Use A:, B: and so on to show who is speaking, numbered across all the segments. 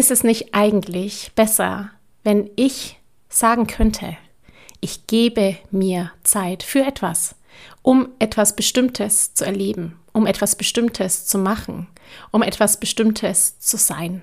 A: Ist es nicht eigentlich besser, wenn ich sagen könnte, ich gebe mir Zeit für etwas, um etwas Bestimmtes zu erleben, um etwas Bestimmtes zu machen, um etwas Bestimmtes zu sein?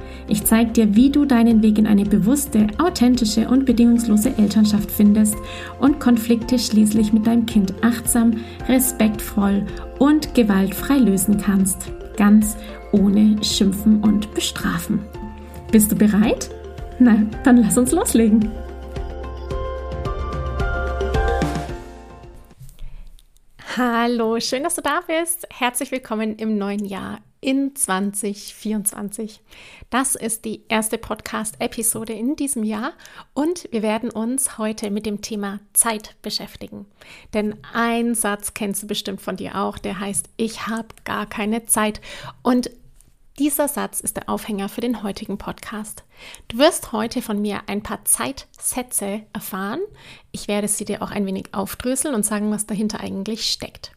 A: Ich zeige dir, wie du deinen Weg in eine bewusste, authentische und bedingungslose Elternschaft findest und Konflikte schließlich mit deinem Kind achtsam, respektvoll und gewaltfrei lösen kannst. Ganz ohne Schimpfen und Bestrafen. Bist du bereit? Na, dann lass uns loslegen. Hallo, schön, dass du da bist. Herzlich willkommen im neuen Jahr in 2024. Das ist die erste Podcast-Episode in diesem Jahr und wir werden uns heute mit dem Thema Zeit beschäftigen. Denn ein Satz kennst du bestimmt von dir auch, der heißt, ich habe gar keine Zeit. Und dieser Satz ist der Aufhänger für den heutigen Podcast. Du wirst heute von mir ein paar Zeitsätze erfahren. Ich werde sie dir auch ein wenig aufdröseln und sagen, was dahinter eigentlich steckt.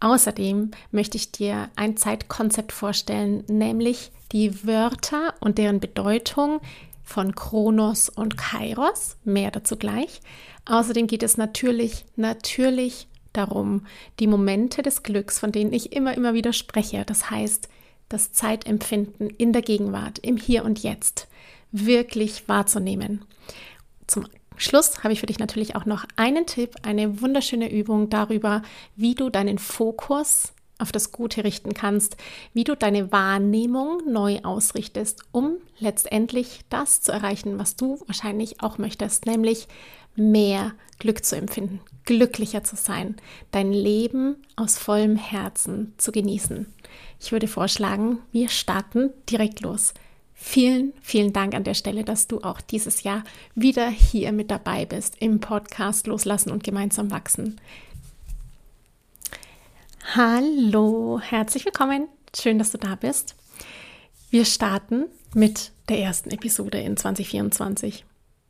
A: Außerdem möchte ich dir ein Zeitkonzept vorstellen, nämlich die Wörter und deren Bedeutung von Kronos und Kairos. Mehr dazu gleich. Außerdem geht es natürlich, natürlich darum, die Momente des Glücks, von denen ich immer, immer wieder spreche. Das heißt, das Zeitempfinden in der Gegenwart, im Hier und Jetzt wirklich wahrzunehmen. Zum Schluss habe ich für dich natürlich auch noch einen Tipp, eine wunderschöne Übung darüber, wie du deinen Fokus auf das Gute richten kannst, wie du deine Wahrnehmung neu ausrichtest, um letztendlich das zu erreichen, was du wahrscheinlich auch möchtest, nämlich mehr Glück zu empfinden, glücklicher zu sein, dein Leben aus vollem Herzen zu genießen. Ich würde vorschlagen, wir starten direkt los. Vielen, vielen Dank an der Stelle, dass du auch dieses Jahr wieder hier mit dabei bist im Podcast Loslassen und gemeinsam wachsen. Hallo, herzlich willkommen. Schön, dass du da bist. Wir starten mit der ersten Episode in 2024.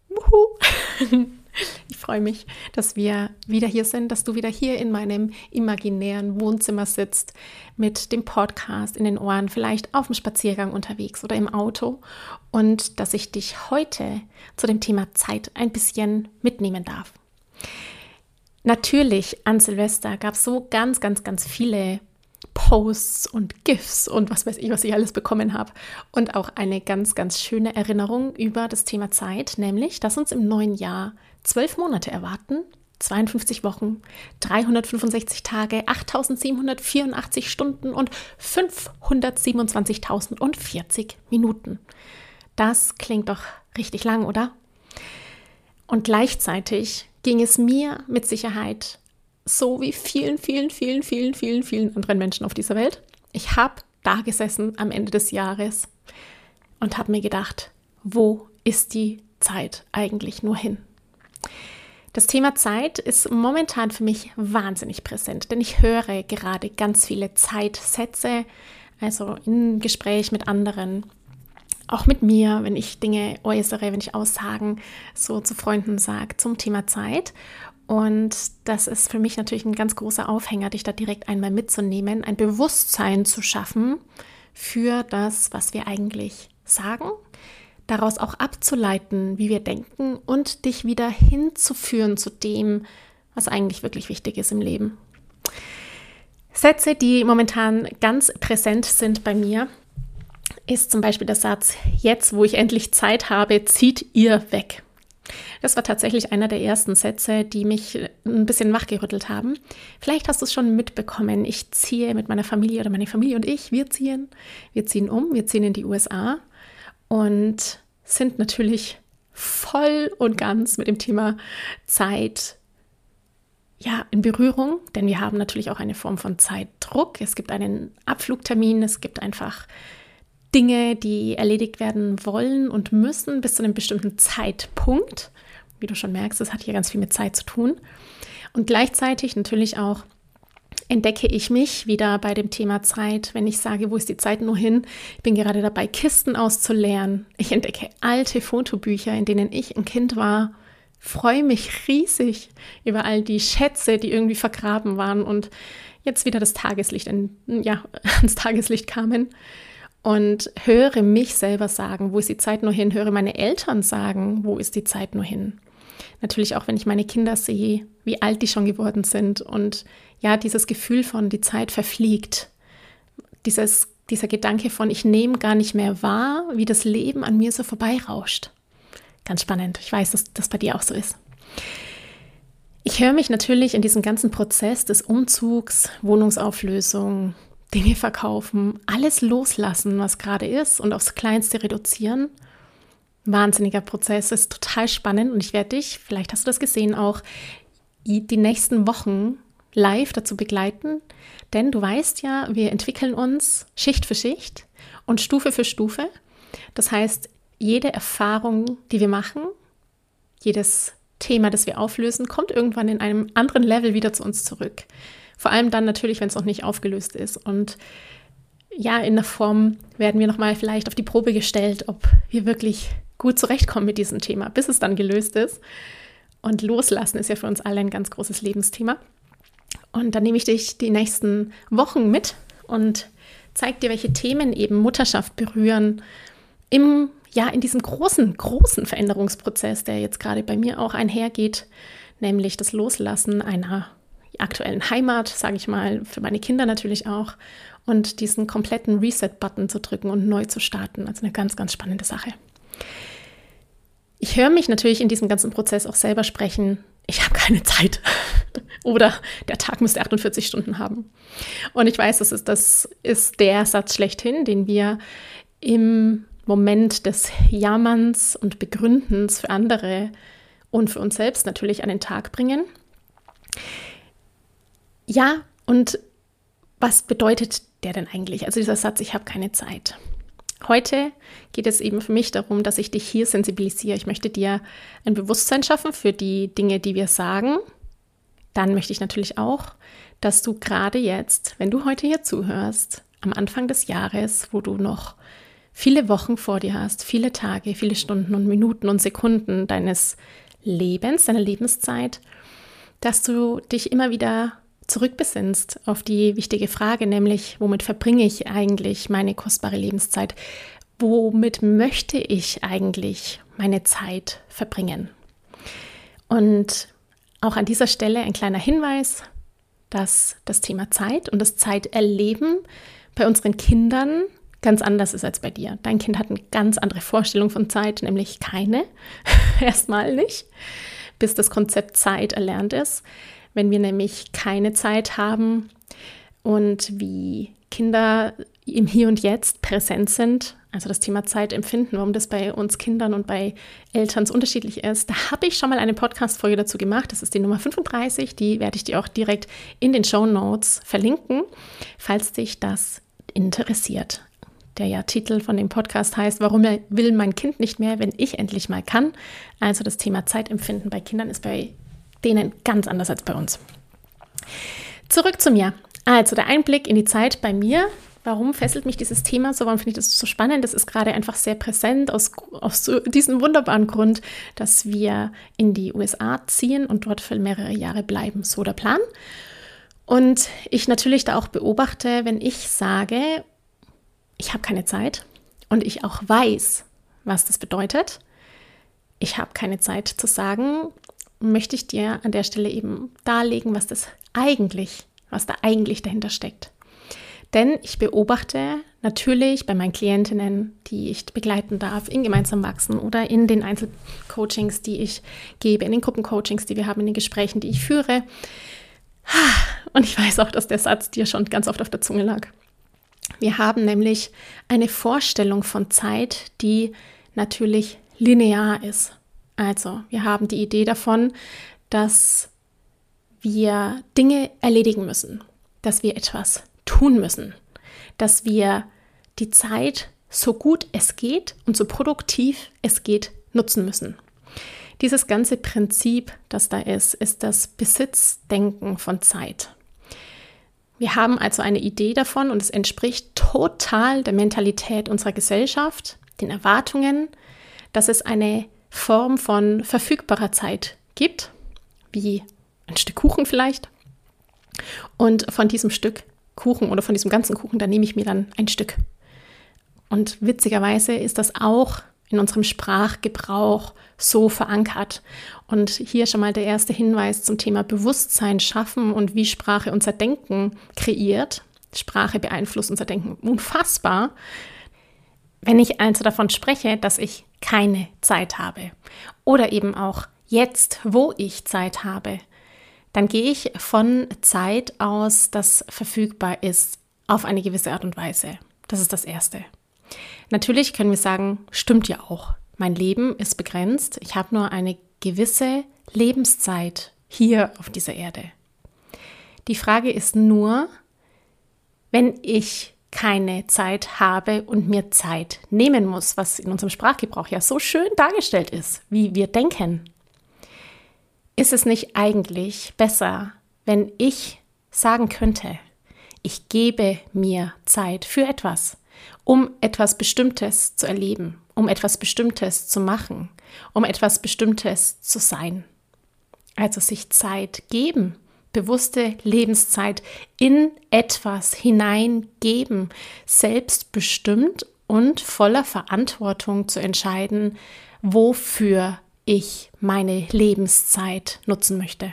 A: Wuhu! Ich freue mich, dass wir wieder hier sind, dass du wieder hier in meinem imaginären Wohnzimmer sitzt, mit dem Podcast in den Ohren, vielleicht auf dem Spaziergang unterwegs oder im Auto und dass ich dich heute zu dem Thema Zeit ein bisschen mitnehmen darf. Natürlich an Silvester gab es so ganz, ganz, ganz viele Posts und GIFs und was weiß ich, was ich alles bekommen habe. Und auch eine ganz, ganz schöne Erinnerung über das Thema Zeit, nämlich, dass uns im neuen Jahr zwölf Monate erwarten, 52 Wochen, 365 Tage, 8784 Stunden und 527.040 Minuten. Das klingt doch richtig lang, oder? Und gleichzeitig ging es mir mit Sicherheit so wie vielen, vielen, vielen, vielen, vielen, vielen anderen Menschen auf dieser Welt. Ich habe da gesessen am Ende des Jahres und habe mir gedacht, wo ist die Zeit eigentlich nur hin? Das Thema Zeit ist momentan für mich wahnsinnig präsent, denn ich höre gerade ganz viele Zeitsätze, also im Gespräch mit anderen, auch mit mir, wenn ich Dinge äußere, wenn ich Aussagen so zu Freunden sage zum Thema Zeit. Und das ist für mich natürlich ein ganz großer Aufhänger, dich da direkt einmal mitzunehmen, ein Bewusstsein zu schaffen für das, was wir eigentlich sagen, daraus auch abzuleiten, wie wir denken und dich wieder hinzuführen zu dem, was eigentlich wirklich wichtig ist im Leben. Sätze, die momentan ganz präsent sind bei mir, ist zum Beispiel der Satz, jetzt wo ich endlich Zeit habe, zieht ihr weg. Das war tatsächlich einer der ersten Sätze, die mich ein bisschen wachgerüttelt haben. Vielleicht hast du es schon mitbekommen. Ich ziehe mit meiner Familie oder meine Familie und ich, wir ziehen. Wir ziehen um, wir ziehen in die USA und sind natürlich voll und ganz mit dem Thema Zeit ja, in Berührung, denn wir haben natürlich auch eine Form von Zeitdruck. Es gibt einen Abflugtermin, es gibt einfach Dinge, die erledigt werden wollen und müssen bis zu einem bestimmten Zeitpunkt. Wie du schon merkst, das hat hier ganz viel mit Zeit zu tun. Und gleichzeitig natürlich auch entdecke ich mich wieder bei dem Thema Zeit, wenn ich sage, wo ist die Zeit nur hin? Ich bin gerade dabei, Kisten auszuleeren. Ich entdecke alte Fotobücher, in denen ich ein Kind war. Freue mich riesig über all die Schätze, die irgendwie vergraben waren und jetzt wieder das Tageslicht, in, ja, ans Tageslicht kamen. Und höre mich selber sagen, wo ist die Zeit nur hin? Höre meine Eltern sagen, wo ist die Zeit nur hin? Natürlich auch, wenn ich meine Kinder sehe, wie alt die schon geworden sind und ja, dieses Gefühl von die Zeit verfliegt, dieses, dieser Gedanke von ich nehme gar nicht mehr wahr, wie das Leben an mir so vorbeirauscht. Ganz spannend. Ich weiß, dass das bei dir auch so ist. Ich höre mich natürlich in diesem ganzen Prozess des Umzugs, Wohnungsauflösung, Dinge verkaufen, alles loslassen, was gerade ist und aufs Kleinste reduzieren wahnsinniger Prozess, ist total spannend und ich werde dich, vielleicht hast du das gesehen, auch die nächsten Wochen live dazu begleiten, denn du weißt ja, wir entwickeln uns Schicht für Schicht und Stufe für Stufe. Das heißt, jede Erfahrung, die wir machen, jedes Thema, das wir auflösen, kommt irgendwann in einem anderen Level wieder zu uns zurück. Vor allem dann natürlich, wenn es noch nicht aufgelöst ist. Und ja, in der Form werden wir nochmal vielleicht auf die Probe gestellt, ob wir wirklich gut zurechtkommen mit diesem Thema, bis es dann gelöst ist. Und loslassen ist ja für uns alle ein ganz großes Lebensthema. Und dann nehme ich dich die nächsten Wochen mit und zeige dir, welche Themen eben Mutterschaft berühren im ja in diesem großen großen Veränderungsprozess, der jetzt gerade bei mir auch einhergeht, nämlich das Loslassen einer aktuellen Heimat, sage ich mal, für meine Kinder natürlich auch und diesen kompletten Reset-Button zu drücken und neu zu starten. Also eine ganz ganz spannende Sache. Ich höre mich natürlich in diesem ganzen Prozess auch selber sprechen, ich habe keine Zeit. Oder der Tag müsste 48 Stunden haben. Und ich weiß, das ist, das ist der Satz schlechthin, den wir im Moment des Jammerns und Begründens für andere und für uns selbst natürlich an den Tag bringen. Ja, und was bedeutet der denn eigentlich? Also dieser Satz, ich habe keine Zeit. Heute geht es eben für mich darum, dass ich dich hier sensibilisiere. Ich möchte dir ein Bewusstsein schaffen für die Dinge, die wir sagen. Dann möchte ich natürlich auch, dass du gerade jetzt, wenn du heute hier zuhörst, am Anfang des Jahres, wo du noch viele Wochen vor dir hast, viele Tage, viele Stunden und Minuten und Sekunden deines Lebens, deiner Lebenszeit, dass du dich immer wieder zurückbesinnst auf die wichtige Frage, nämlich womit verbringe ich eigentlich meine kostbare Lebenszeit? Womit möchte ich eigentlich meine Zeit verbringen? Und auch an dieser Stelle ein kleiner Hinweis, dass das Thema Zeit und das Zeiterleben bei unseren Kindern ganz anders ist als bei dir. Dein Kind hat eine ganz andere Vorstellung von Zeit, nämlich keine, erstmal nicht, bis das Konzept Zeit erlernt ist. Wenn wir nämlich keine Zeit haben und wie Kinder im Hier und Jetzt präsent sind, also das Thema Zeit empfinden, warum das bei uns Kindern und bei Eltern so unterschiedlich ist, da habe ich schon mal eine Podcast-Folge dazu gemacht. Das ist die Nummer 35. Die werde ich dir auch direkt in den Show Notes verlinken, falls dich das interessiert. Der ja Titel von dem Podcast heißt, warum will mein Kind nicht mehr, wenn ich endlich mal kann? Also das Thema Zeitempfinden bei Kindern ist bei denen ganz anders als bei uns. Zurück zu mir. Also der Einblick in die Zeit bei mir. Warum fesselt mich dieses Thema so? Warum finde ich das so spannend? Das ist gerade einfach sehr präsent aus, aus diesem wunderbaren Grund, dass wir in die USA ziehen und dort für mehrere Jahre bleiben. So der Plan. Und ich natürlich da auch beobachte, wenn ich sage, ich habe keine Zeit und ich auch weiß, was das bedeutet. Ich habe keine Zeit zu sagen, möchte ich dir an der Stelle eben darlegen, was das eigentlich, was da eigentlich dahinter steckt. Denn ich beobachte natürlich bei meinen Klientinnen, die ich begleiten darf, in gemeinsam wachsen oder in den Einzelcoachings, die ich gebe, in den Gruppencoachings, die wir haben, in den Gesprächen, die ich führe. Und ich weiß auch, dass der Satz dir schon ganz oft auf der Zunge lag. Wir haben nämlich eine Vorstellung von Zeit, die natürlich linear ist. Also, wir haben die Idee davon, dass wir Dinge erledigen müssen, dass wir etwas tun müssen, dass wir die Zeit so gut es geht und so produktiv es geht nutzen müssen. Dieses ganze Prinzip, das da ist, ist das Besitzdenken von Zeit. Wir haben also eine Idee davon und es entspricht total der Mentalität unserer Gesellschaft, den Erwartungen, dass es eine Form von verfügbarer Zeit gibt, wie ein Stück Kuchen vielleicht. Und von diesem Stück Kuchen oder von diesem ganzen Kuchen, da nehme ich mir dann ein Stück. Und witzigerweise ist das auch in unserem Sprachgebrauch so verankert. Und hier schon mal der erste Hinweis zum Thema Bewusstsein schaffen und wie Sprache unser Denken kreiert. Sprache beeinflusst unser Denken unfassbar. Wenn ich also davon spreche, dass ich keine Zeit habe oder eben auch jetzt, wo ich Zeit habe, dann gehe ich von Zeit aus, das verfügbar ist, auf eine gewisse Art und Weise. Das ist das Erste. Natürlich können wir sagen, stimmt ja auch. Mein Leben ist begrenzt. Ich habe nur eine gewisse Lebenszeit hier auf dieser Erde. Die Frage ist nur, wenn ich keine Zeit habe und mir Zeit nehmen muss, was in unserem Sprachgebrauch ja so schön dargestellt ist, wie wir denken. Ist es nicht eigentlich besser, wenn ich sagen könnte, ich gebe mir Zeit für etwas, um etwas Bestimmtes zu erleben, um etwas Bestimmtes zu machen, um etwas Bestimmtes zu sein. Also sich Zeit geben, bewusste Lebenszeit in etwas hineingeben, selbstbestimmt und voller Verantwortung zu entscheiden, wofür ich meine Lebenszeit nutzen möchte.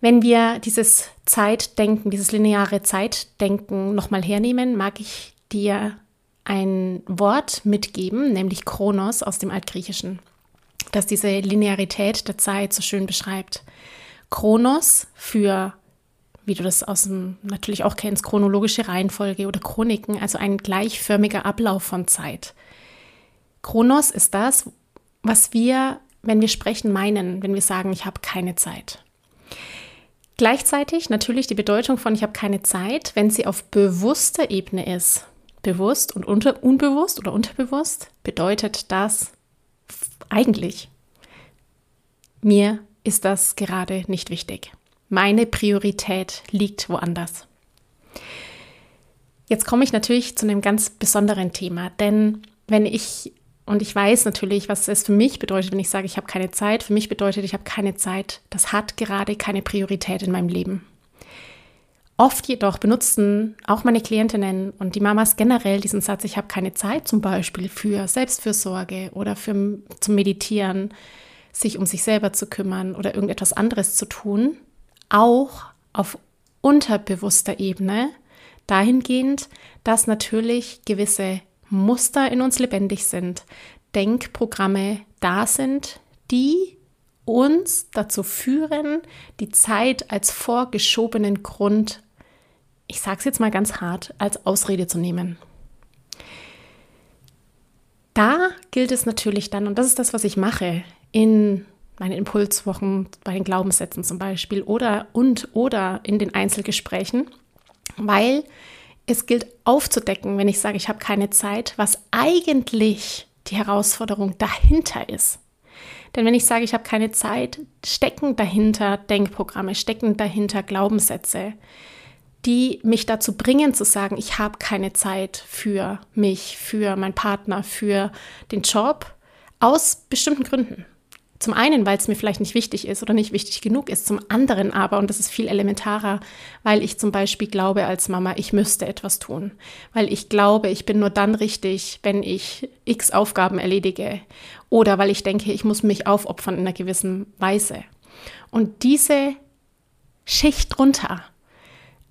A: Wenn wir dieses Zeitdenken, dieses lineare Zeitdenken nochmal hernehmen, mag ich dir ein Wort mitgeben, nämlich Kronos aus dem Altgriechischen, das diese Linearität der Zeit so schön beschreibt. Kronos für, wie du das aus dem natürlich auch kennst, chronologische Reihenfolge oder Chroniken, also ein gleichförmiger Ablauf von Zeit. Kronos ist das, was wir, wenn wir sprechen, meinen, wenn wir sagen, ich habe keine Zeit. Gleichzeitig natürlich die Bedeutung von ich habe keine Zeit, wenn sie auf bewusster Ebene ist. Bewusst und unter, unbewusst oder unterbewusst bedeutet das eigentlich, mir ist das gerade nicht wichtig. Meine Priorität liegt woanders. Jetzt komme ich natürlich zu einem ganz besonderen Thema, denn wenn ich und ich weiß natürlich, was es für mich bedeutet, wenn ich sage, ich habe keine Zeit. Für mich bedeutet, ich habe keine Zeit. Das hat gerade keine Priorität in meinem Leben. Oft jedoch benutzen auch meine Klientinnen und die Mamas generell diesen Satz, ich habe keine Zeit, zum Beispiel für Selbstfürsorge oder für, zum Meditieren, sich um sich selber zu kümmern oder irgendetwas anderes zu tun, auch auf unterbewusster Ebene, dahingehend, dass natürlich gewisse Muster in uns lebendig sind, Denkprogramme da sind, die uns dazu führen, die Zeit als vorgeschobenen Grund, ich sage es jetzt mal ganz hart, als Ausrede zu nehmen. Da gilt es natürlich dann, und das ist das, was ich mache, in meinen Impulswochen, bei den Glaubenssätzen zum Beispiel oder und oder in den Einzelgesprächen, weil es gilt aufzudecken, wenn ich sage, ich habe keine Zeit, was eigentlich die Herausforderung dahinter ist. Denn wenn ich sage, ich habe keine Zeit, stecken dahinter Denkprogramme, stecken dahinter Glaubenssätze, die mich dazu bringen zu sagen, ich habe keine Zeit für mich, für meinen Partner, für den Job, aus bestimmten Gründen. Zum einen, weil es mir vielleicht nicht wichtig ist oder nicht wichtig genug ist, zum anderen aber, und das ist viel elementarer, weil ich zum Beispiel glaube als Mama, ich müsste etwas tun, weil ich glaube, ich bin nur dann richtig, wenn ich x Aufgaben erledige oder weil ich denke, ich muss mich aufopfern in einer gewissen Weise. Und diese Schicht drunter,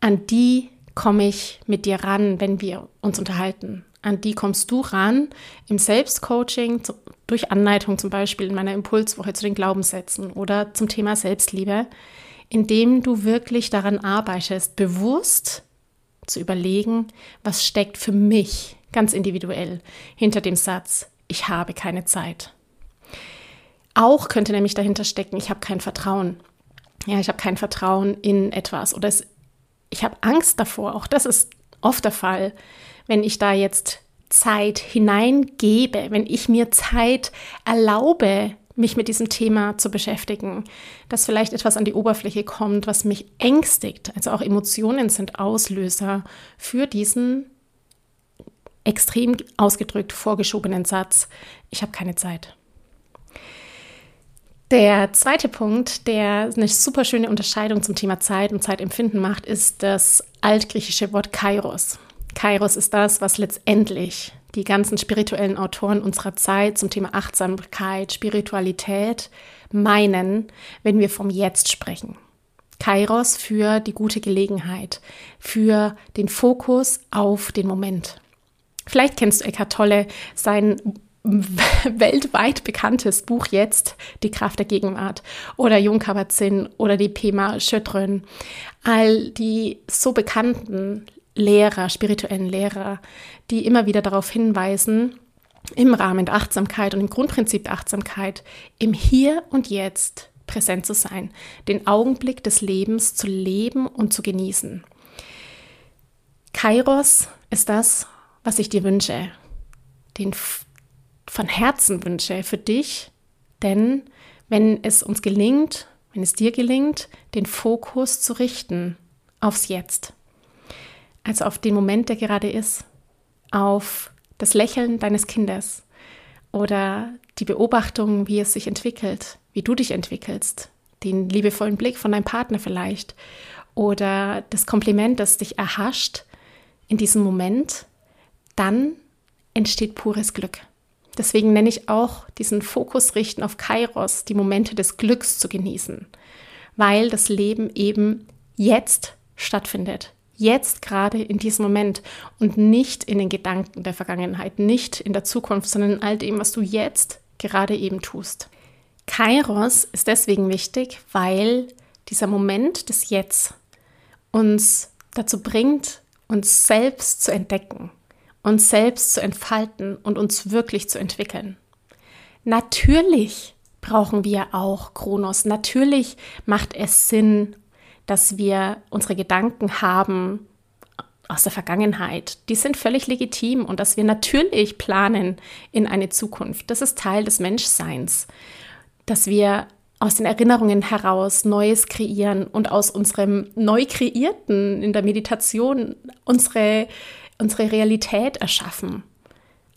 A: an die komme ich mit dir ran, wenn wir uns unterhalten an die kommst du ran im Selbstcoaching, durch Anleitung zum Beispiel in meiner Impulswoche zu den Glaubenssätzen oder zum Thema Selbstliebe, indem du wirklich daran arbeitest, bewusst zu überlegen, was steckt für mich ganz individuell hinter dem Satz, ich habe keine Zeit. Auch könnte nämlich dahinter stecken, ich habe kein Vertrauen. Ja, ich habe kein Vertrauen in etwas oder es, ich habe Angst davor. Auch das ist oft der Fall, wenn ich da jetzt Zeit hineingebe, wenn ich mir Zeit erlaube, mich mit diesem Thema zu beschäftigen, dass vielleicht etwas an die Oberfläche kommt, was mich ängstigt. Also auch Emotionen sind Auslöser für diesen extrem ausgedrückt vorgeschobenen Satz, ich habe keine Zeit. Der zweite Punkt, der eine super schöne Unterscheidung zum Thema Zeit und Zeitempfinden macht, ist das altgriechische Wort Kairos. Kairos ist das, was letztendlich die ganzen spirituellen Autoren unserer Zeit zum Thema Achtsamkeit, Spiritualität meinen, wenn wir vom Jetzt sprechen. Kairos für die gute Gelegenheit, für den Fokus auf den Moment. Vielleicht kennst du Eckhart Tolle, sein weltweit bekanntes Buch jetzt, Die Kraft der Gegenwart, oder Jung oder die Pema Schödrön. All die so bekannten Lehrer, spirituellen Lehrer, die immer wieder darauf hinweisen, im Rahmen der Achtsamkeit und im Grundprinzip der Achtsamkeit, im Hier und Jetzt präsent zu sein, den Augenblick des Lebens zu leben und zu genießen. Kairos ist das, was ich dir wünsche, den von Herzen wünsche für dich, denn wenn es uns gelingt, wenn es dir gelingt, den Fokus zu richten aufs Jetzt, also auf den Moment, der gerade ist, auf das Lächeln deines Kindes oder die Beobachtung, wie es sich entwickelt, wie du dich entwickelst, den liebevollen Blick von deinem Partner vielleicht oder das Kompliment, das dich erhascht in diesem Moment, dann entsteht pures Glück. Deswegen nenne ich auch diesen Fokus richten auf Kairos, die Momente des Glücks zu genießen, weil das Leben eben jetzt stattfindet jetzt gerade in diesem Moment und nicht in den Gedanken der Vergangenheit, nicht in der Zukunft, sondern in all dem, was du jetzt gerade eben tust. Kairos ist deswegen wichtig, weil dieser Moment des Jetzt uns dazu bringt, uns selbst zu entdecken, uns selbst zu entfalten und uns wirklich zu entwickeln. Natürlich brauchen wir auch Kronos. Natürlich macht es Sinn, dass wir unsere Gedanken haben aus der Vergangenheit, die sind völlig legitim und dass wir natürlich planen in eine Zukunft. Das ist Teil des Menschseins, dass wir aus den Erinnerungen heraus Neues kreieren und aus unserem neu kreierten in der Meditation unsere, unsere Realität erschaffen.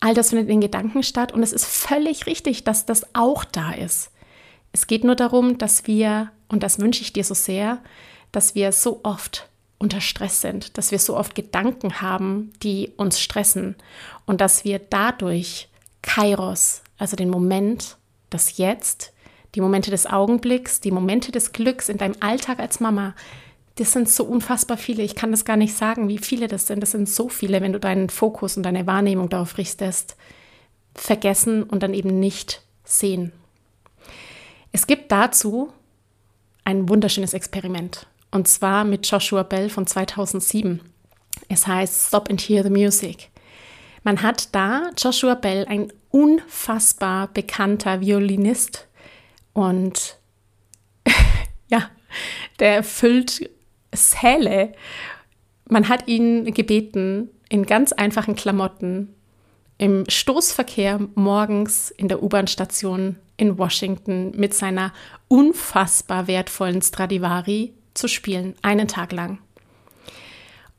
A: All das findet in Gedanken statt und es ist völlig richtig, dass das auch da ist. Es geht nur darum, dass wir, und das wünsche ich dir so sehr, dass wir so oft unter Stress sind, dass wir so oft Gedanken haben, die uns stressen und dass wir dadurch Kairos, also den Moment, das Jetzt, die Momente des Augenblicks, die Momente des Glücks in deinem Alltag als Mama, das sind so unfassbar viele. Ich kann das gar nicht sagen, wie viele das sind. Das sind so viele, wenn du deinen Fokus und deine Wahrnehmung darauf richtest. Vergessen und dann eben nicht sehen. Es gibt dazu ein wunderschönes Experiment. Und zwar mit Joshua Bell von 2007. Es heißt Stop and Hear the Music. Man hat da Joshua Bell, ein unfassbar bekannter Violinist und ja, der erfüllt Säle. Man hat ihn gebeten, in ganz einfachen Klamotten im Stoßverkehr morgens in der U-Bahn-Station in Washington mit seiner unfassbar wertvollen Stradivari zu spielen, einen Tag lang.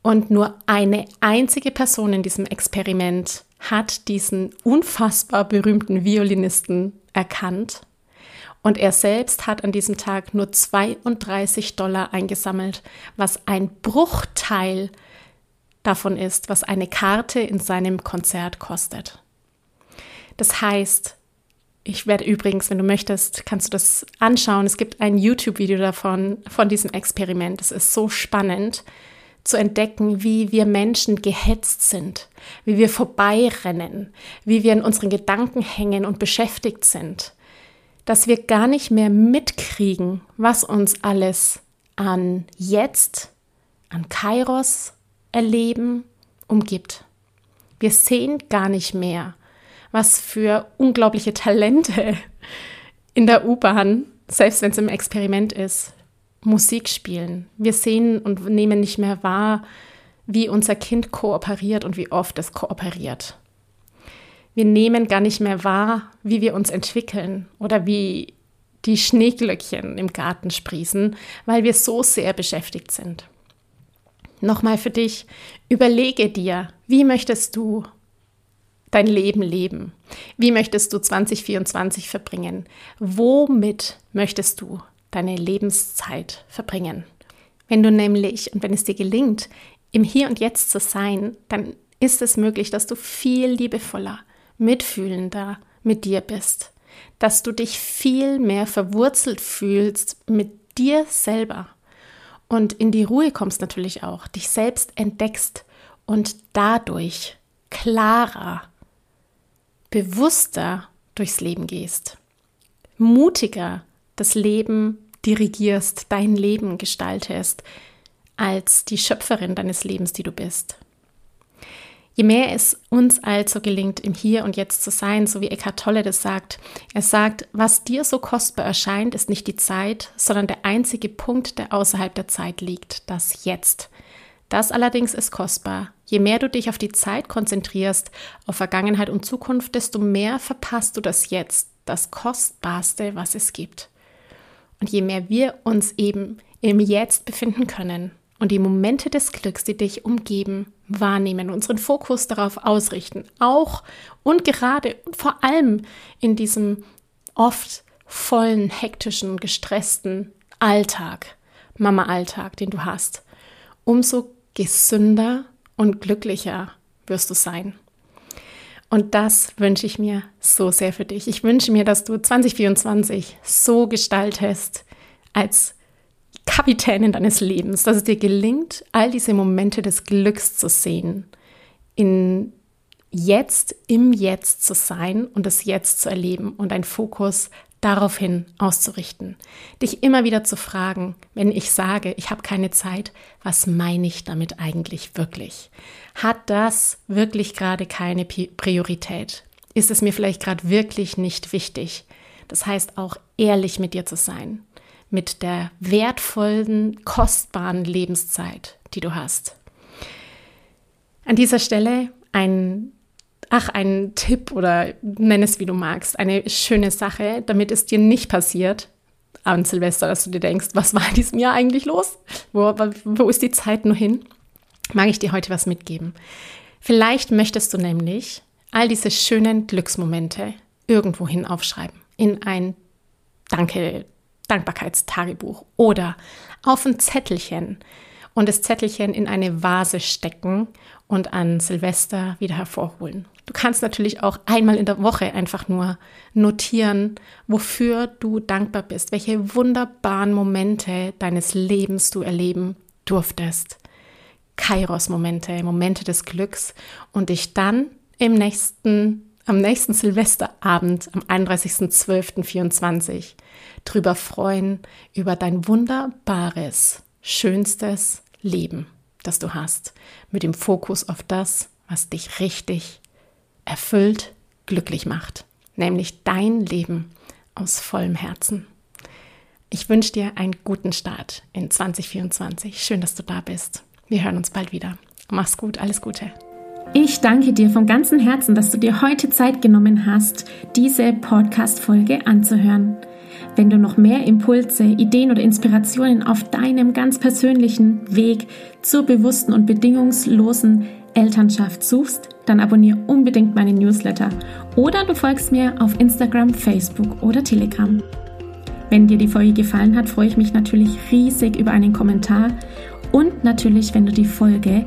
A: Und nur eine einzige Person in diesem Experiment hat diesen unfassbar berühmten Violinisten erkannt. Und er selbst hat an diesem Tag nur 32 Dollar eingesammelt, was ein Bruchteil davon ist, was eine Karte in seinem Konzert kostet. Das heißt, ich werde übrigens, wenn du möchtest, kannst du das anschauen. Es gibt ein YouTube-Video davon, von diesem Experiment. Es ist so spannend zu entdecken, wie wir Menschen gehetzt sind, wie wir vorbeirennen, wie wir in unseren Gedanken hängen und beschäftigt sind, dass wir gar nicht mehr mitkriegen, was uns alles an jetzt, an Kairos erleben, umgibt. Wir sehen gar nicht mehr, was für unglaubliche Talente in der U-Bahn, selbst wenn es im Experiment ist, Musik spielen. Wir sehen und nehmen nicht mehr wahr, wie unser Kind kooperiert und wie oft es kooperiert. Wir nehmen gar nicht mehr wahr, wie wir uns entwickeln oder wie die Schneeglöckchen im Garten sprießen, weil wir so sehr beschäftigt sind. Nochmal für dich, überlege dir, wie möchtest du dein Leben leben? Wie möchtest du 2024 verbringen? Womit möchtest du deine Lebenszeit verbringen? Wenn du nämlich und wenn es dir gelingt, im Hier und Jetzt zu sein, dann ist es möglich, dass du viel liebevoller, mitfühlender mit dir bist, dass du dich viel mehr verwurzelt fühlst mit dir selber. Und in die Ruhe kommst natürlich auch, dich selbst entdeckst und dadurch klarer, bewusster durchs Leben gehst, mutiger das Leben dirigierst, dein Leben gestaltest, als die Schöpferin deines Lebens, die du bist. Je mehr es uns also gelingt, im Hier und Jetzt zu sein, so wie Eckhart Tolle das sagt, er sagt, was dir so kostbar erscheint, ist nicht die Zeit, sondern der einzige Punkt, der außerhalb der Zeit liegt, das Jetzt. Das allerdings ist kostbar. Je mehr du dich auf die Zeit konzentrierst, auf Vergangenheit und Zukunft, desto mehr verpasst du das Jetzt, das Kostbarste, was es gibt. Und je mehr wir uns eben im Jetzt befinden können, und die Momente des Glücks, die dich umgeben, wahrnehmen, unseren Fokus darauf ausrichten, auch und gerade und vor allem in diesem oft vollen, hektischen, gestressten Alltag, Mama-Alltag, den du hast, umso gesünder und glücklicher wirst du sein. Und das wünsche ich mir so sehr für dich. Ich wünsche mir, dass du 2024 so gestaltest, als Kapitänin deines Lebens, dass es dir gelingt, all diese Momente des Glücks zu sehen, in jetzt, im Jetzt zu sein und das Jetzt zu erleben und deinen Fokus daraufhin auszurichten. Dich immer wieder zu fragen, wenn ich sage, ich habe keine Zeit, was meine ich damit eigentlich wirklich? Hat das wirklich gerade keine Priorität? Ist es mir vielleicht gerade wirklich nicht wichtig? Das heißt auch ehrlich mit dir zu sein mit der wertvollen, kostbaren Lebenszeit, die du hast. An dieser Stelle ein, ach, ein Tipp oder nenn es wie du magst, eine schöne Sache, damit es dir nicht passiert an Silvester, dass du dir denkst, was war in diesem Jahr eigentlich los? Wo, wo ist die Zeit nur hin? Mag ich dir heute was mitgeben. Vielleicht möchtest du nämlich all diese schönen Glücksmomente irgendwohin aufschreiben. In ein Danke, Dankbarkeitstagebuch oder auf ein Zettelchen und das Zettelchen in eine Vase stecken und an Silvester wieder hervorholen. Du kannst natürlich auch einmal in der Woche einfach nur notieren, wofür du dankbar bist, welche wunderbaren Momente deines Lebens du erleben durftest. Kairos-Momente, Momente des Glücks und dich dann im nächsten am nächsten Silvesterabend, am 31.12.24, drüber freuen, über dein wunderbares, schönstes Leben, das du hast, mit dem Fokus auf das, was dich richtig erfüllt, glücklich macht, nämlich dein Leben aus vollem Herzen. Ich wünsche dir einen guten Start in 2024. Schön, dass du da bist. Wir hören uns bald wieder. Mach's gut, alles Gute.
B: Ich danke dir von ganzem Herzen, dass du dir heute Zeit genommen hast, diese Podcast-Folge anzuhören. Wenn du noch mehr Impulse, Ideen oder Inspirationen auf deinem ganz persönlichen Weg zur bewussten und bedingungslosen Elternschaft suchst, dann abonniere unbedingt meinen Newsletter oder du folgst mir auf Instagram, Facebook oder Telegram. Wenn dir die Folge gefallen hat, freue ich mich natürlich riesig über einen Kommentar und natürlich, wenn du die Folge